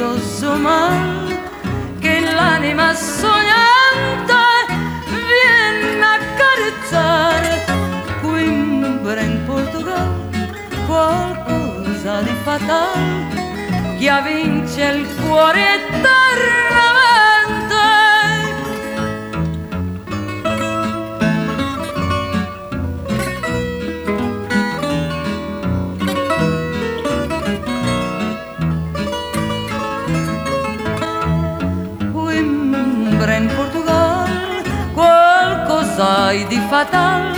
delizioso mal che l'anima sognante viene a carezzare. Coimbra in Portogallo, qualcosa di fatale che avvince il cuore eternamente. mai di fatal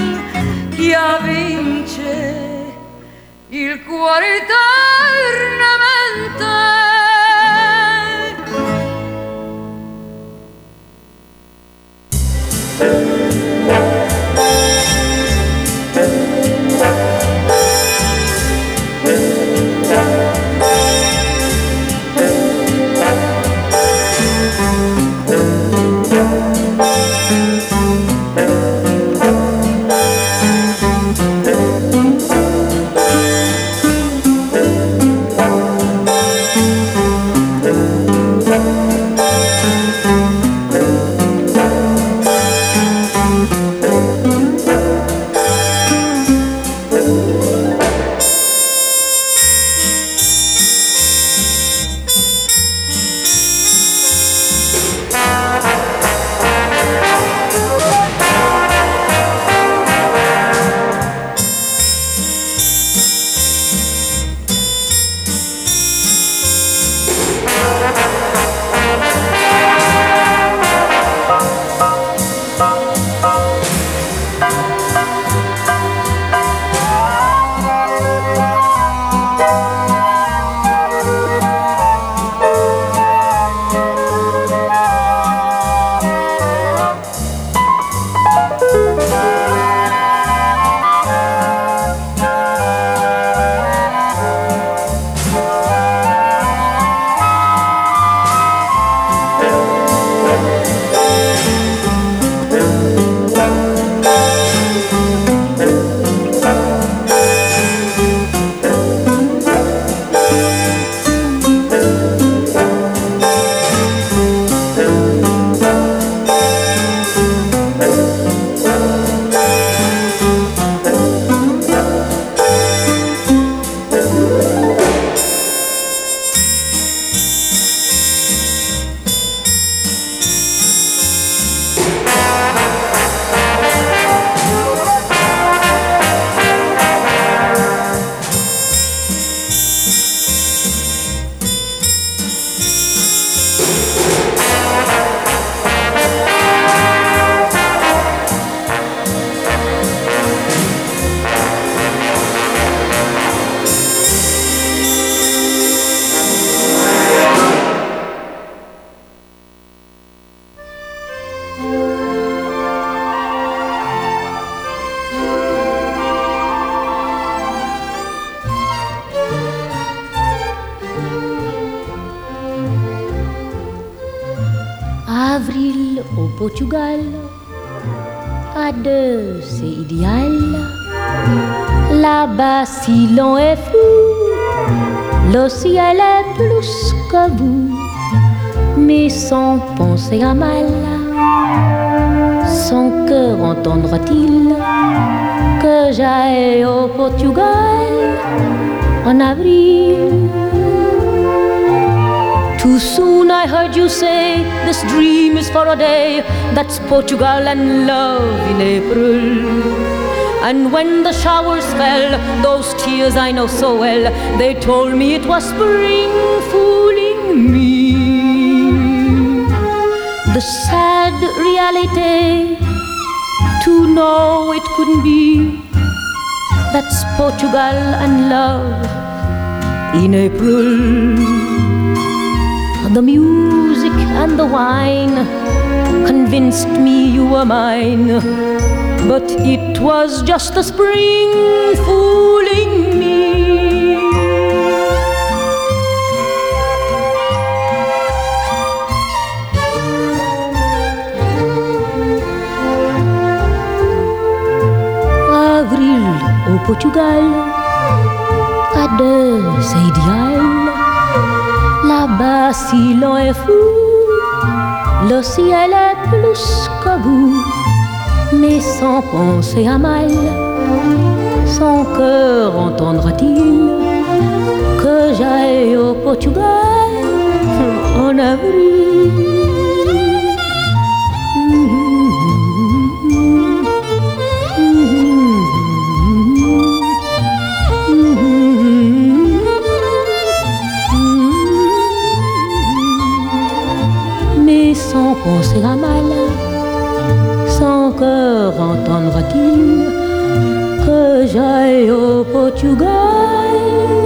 chi a vince il cuore eternamente. Avril au Portugal, ada idéal. Là-bas, si l'on est fou, le ciel est plus que vous, mais sans penser à mal. Son cœur entendra-t-il que j'aille au Portugal en avril? Too soon I heard you say this dream is for a day. That's Portugal and love in April. And when the showers fell, those tears I know so well, they told me it was spring fooling me. The sad reality to know it couldn't be that's Portugal and love in April. The music and the wine convinced me you were mine, but it was just the spring fooling me. Avril au Portugal, à deux, idéal l'on est fou, le ciel est plus que vous, mais sans penser à mal, son cœur entendra-t-il que j'aille au Portugal en avril? on sera mal, sans encore entendre dire que j'aille au Portugal.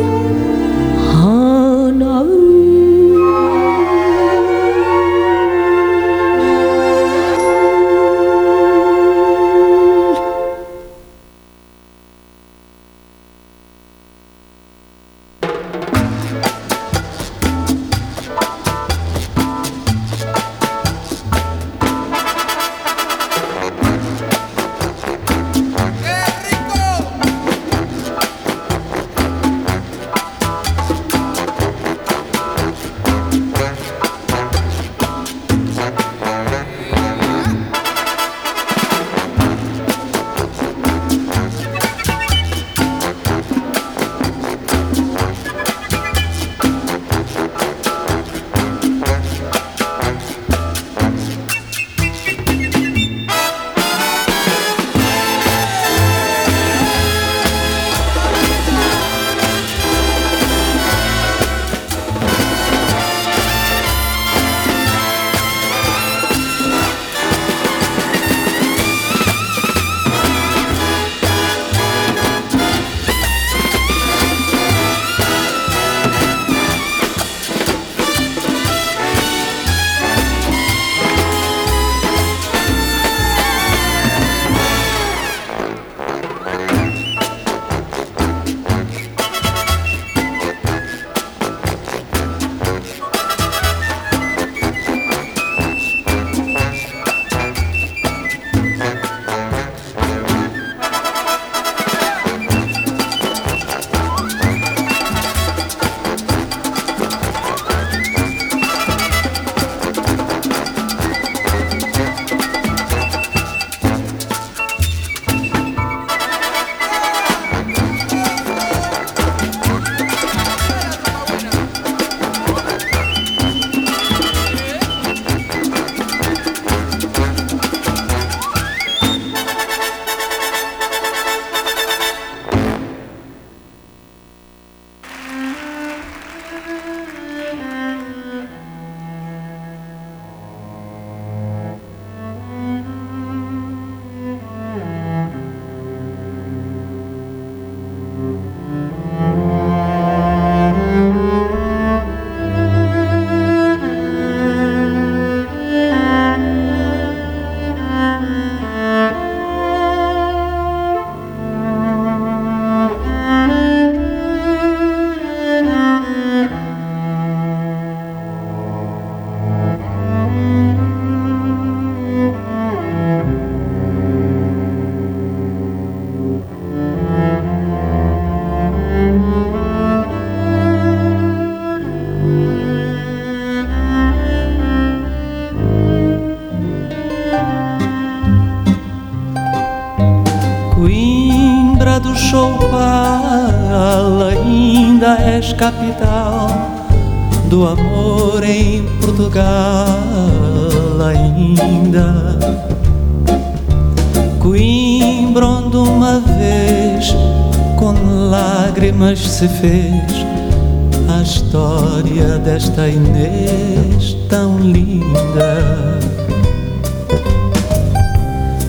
Capital do amor em Portugal ainda. Coimbra onde uma vez com lágrimas se fez a história desta Inês tão linda.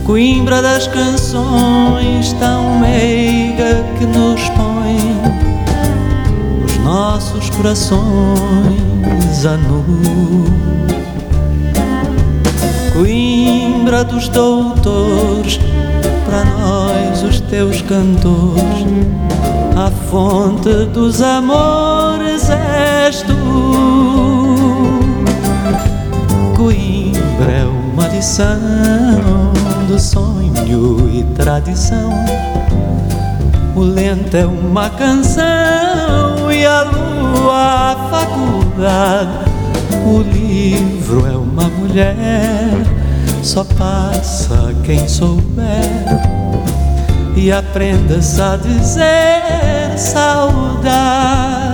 Coimbra das canções tão meiga que nos põe nossos corações a nu. Coimbra dos doutores, para nós os teus cantores, a fonte dos amores és tu. Coimbra é uma lição do sonho e tradição. O lento é uma canção e a lua a faculdade. O livro é uma mulher, só passa quem souber. E aprenda-se a dizer saudade.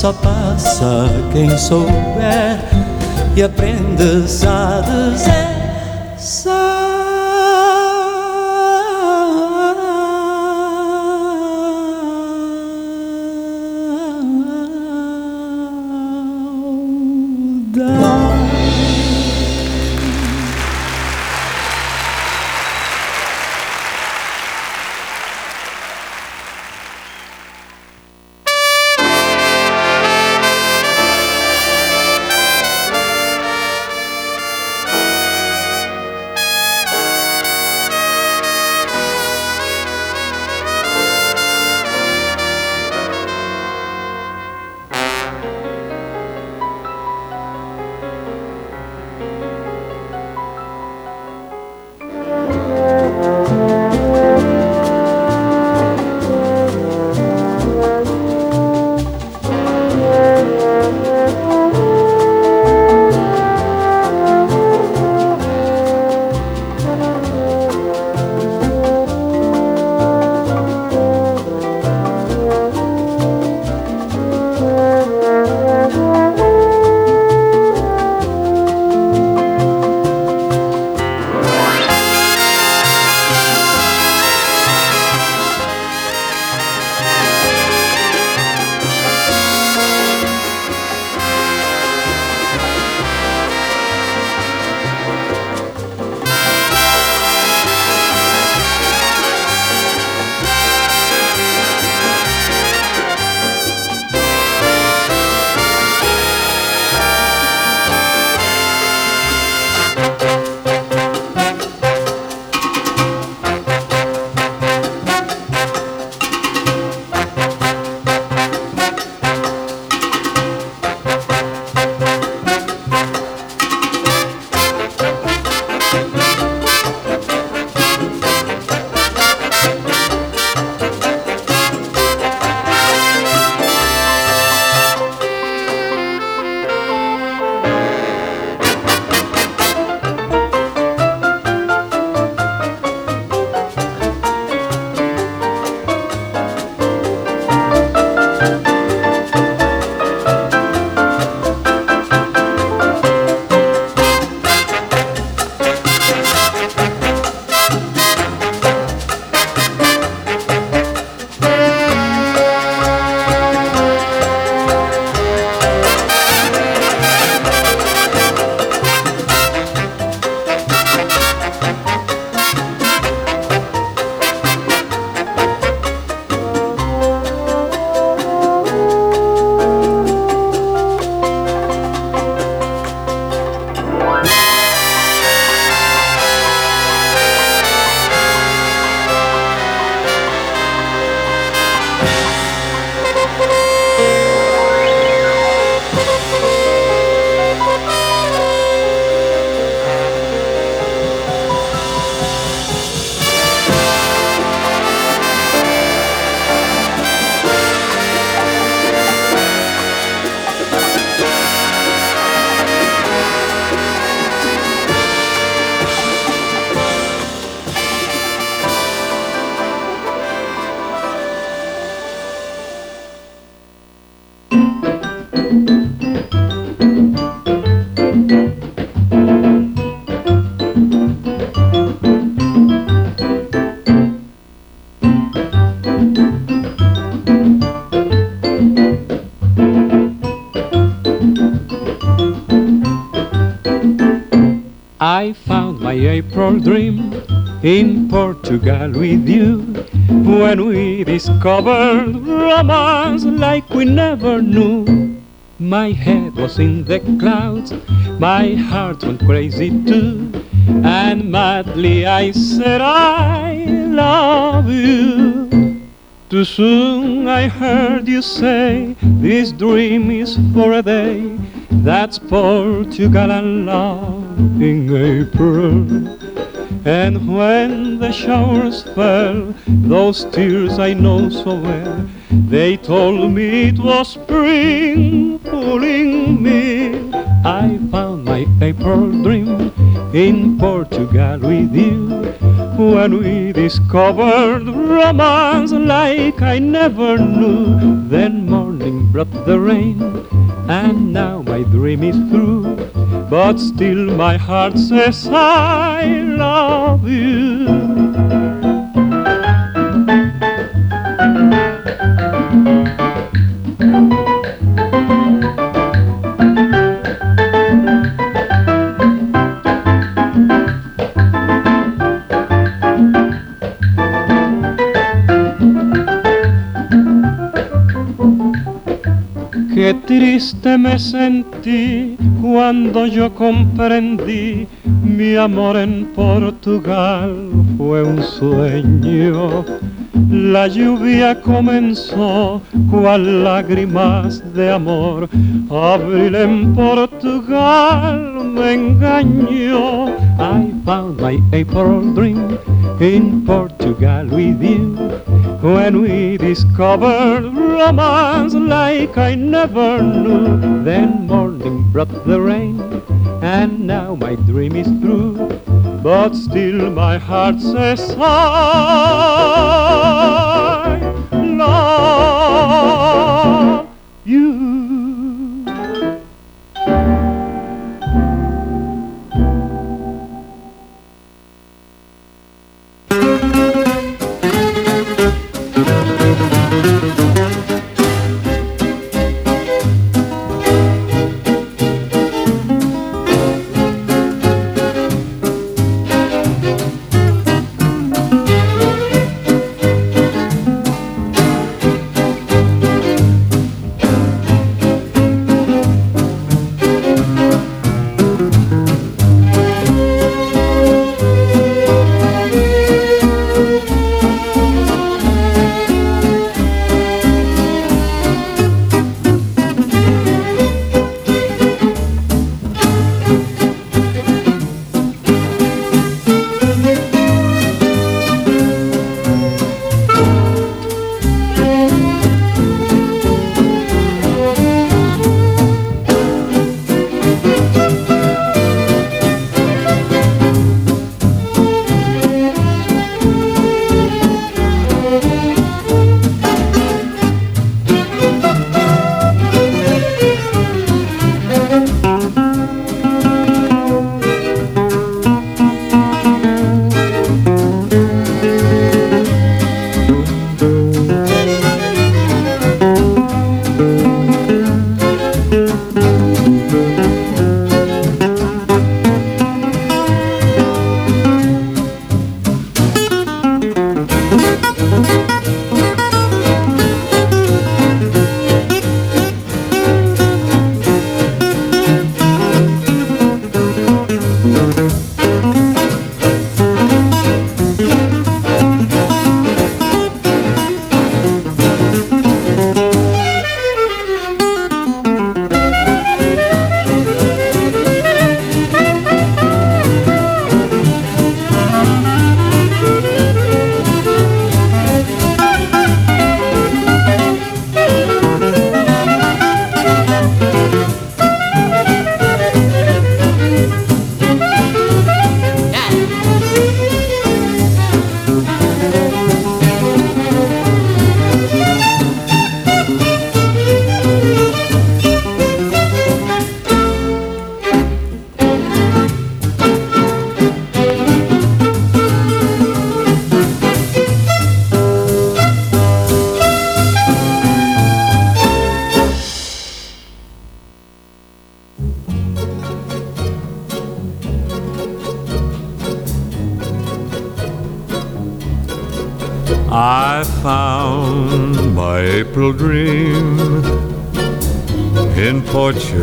só passa quem souber e aprendes a dizer. down. I found my April dream in Portugal with you when we discovered romance like we never knew. My head was in the clouds my heart went crazy too, and madly I said I love you. Too soon I heard you say this dream is for a day. That's Portugal and love in April. And when the showers fell, those tears I know so well, they told me it was spring fooling me. Found dream in Portugal with you. When we discovered romance like I never knew, then morning brought the rain, and now my dream is through. But still my heart says I love you. Qué triste me sentí cuando yo comprendí mi amor en Portugal fue un sueño. La lluvia comenzó cual lágrimas de amor. Abril en Portugal me engañó. I found my April dream in Portugal with you. When we discovered romance like I never knew, then morning brought the rain, and now my dream is through. But still my heart says I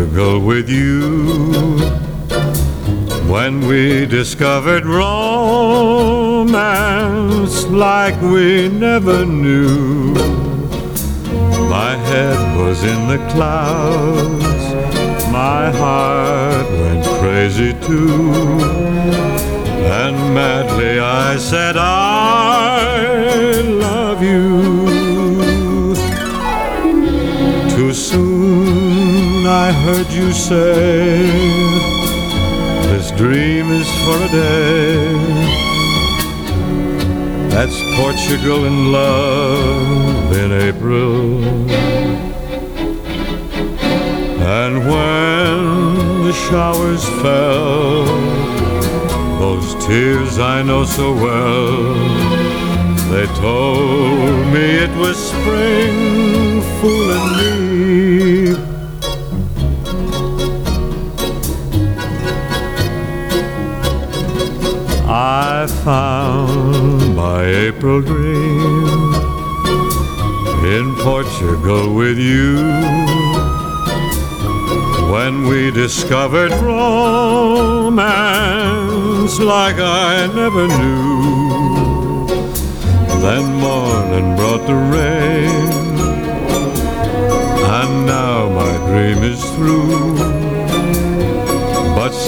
with you when we discovered romance like we never knew. My head was in the clouds, my heart went crazy too, and madly I said, I heard you say, This dream is for a day. That's Portugal in love in April. And when the showers fell, those tears I know so well, they told me it was spring fooling me. I found my April dream in Portugal with you when we discovered romance like I never knew. Then morning brought the rain, and now my dream is through.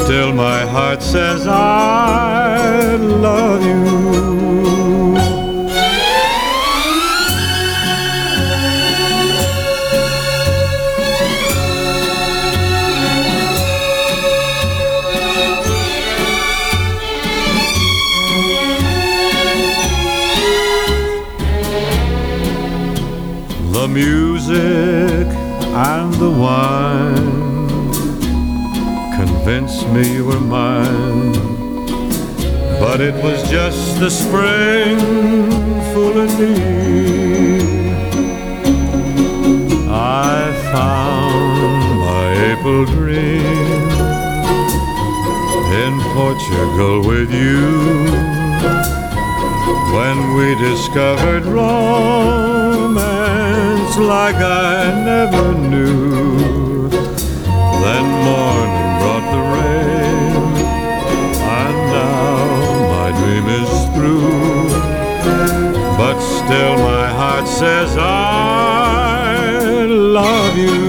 Still my heart says I love you. The music and the wine convinced me you were mine. But it was just the spring fooling me. I found my April dream in Portugal with you when we discovered romance like I never knew. Then morning still my heart says I love you.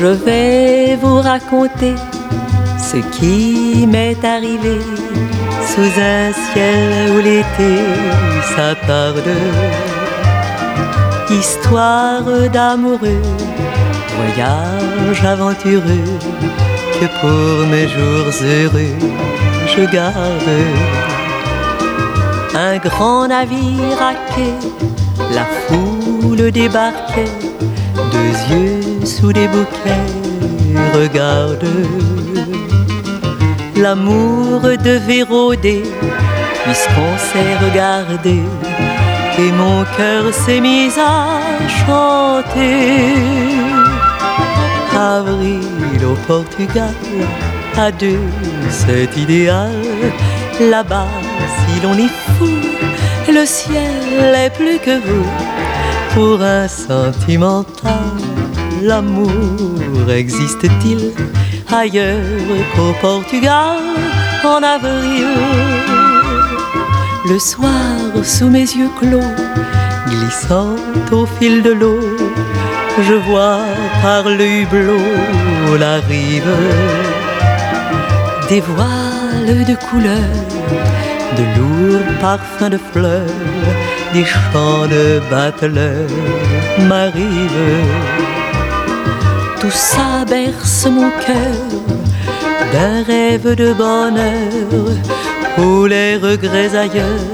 Je vais vous raconter ce qui m'est arrivé sous un ciel où l'été s'attarde. Histoire d'amoureux, voyage aventureux que pour mes jours heureux je garde. Un grand navire à quai, la foule débarquait, deux yeux sous des bouquets, regarde. L'amour devait rôder, puisqu'on s'est regardé, et mon cœur s'est mis à chanter. Avril au Portugal, à deux, c'est idéal. Là-bas, si l'on est fou, le ciel est plus que vous. Pour un sentimental, l'amour existe-t-il? Ailleurs qu'au Portugal en avril Le soir, sous mes yeux clos, glissant au fil de l'eau, je vois par le hublot la rive des voiles de couleurs, de lourds parfums de fleurs, des chants de battleurs m'arrivent. Tout ça berce mon cœur d'un rêve de bonheur où les regrets ailleurs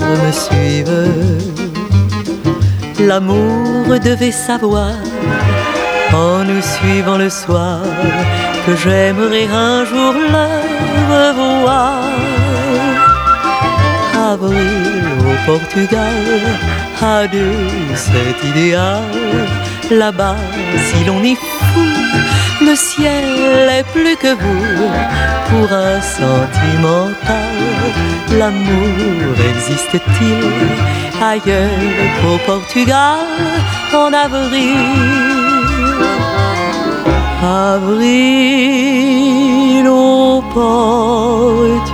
me suivent. L'amour devait savoir en nous suivant le soir que j'aimerais un jour l'heure revoir. Au Portugal a de cet idéal. Là-bas, si l'on fou, le ciel est plus que vous. Pour un sentimental, l'amour existe-t-il ailleurs qu'au Portugal en avril? avril au Portugal.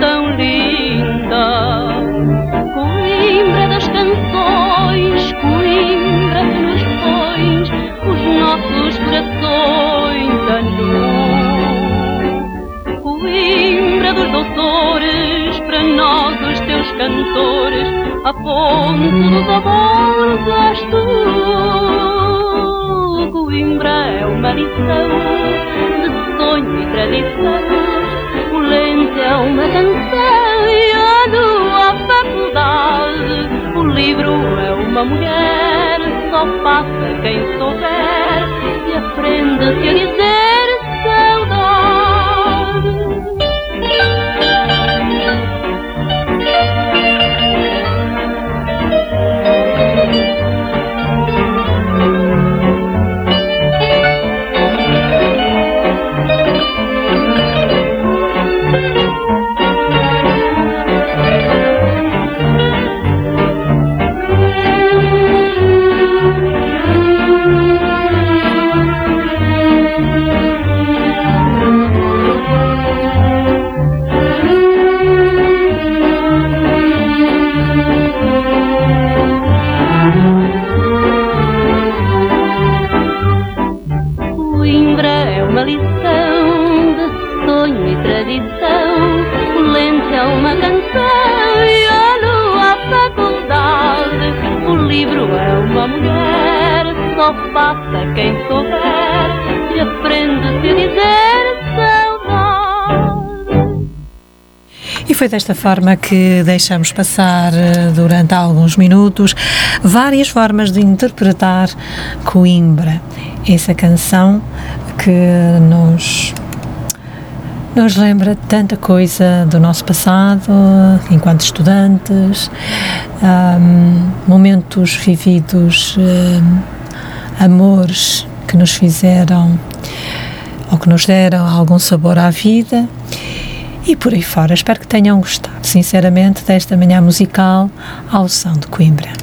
Tão linda. Coimbra das canções, Coimbra que nos pões os nossos corações a. Coimbra dos doutores, para nós os teus cantores, a ponte dos amores és tu. Coimbra é uma lição de sonho e tradição. É uma canção e a lua a faculdade. O livro é uma mulher, só passa quem souber e aprende-se a dizer foi desta forma que deixamos passar eh, durante alguns minutos várias formas de interpretar Coimbra, essa canção que nos nos lembra tanta coisa do nosso passado enquanto estudantes, ahm, momentos vividos, ahm, amores que nos fizeram ou que nos deram algum sabor à vida e por aí fora. Espero que tenham gostado, sinceramente, desta manhã musical ao som de Coimbra.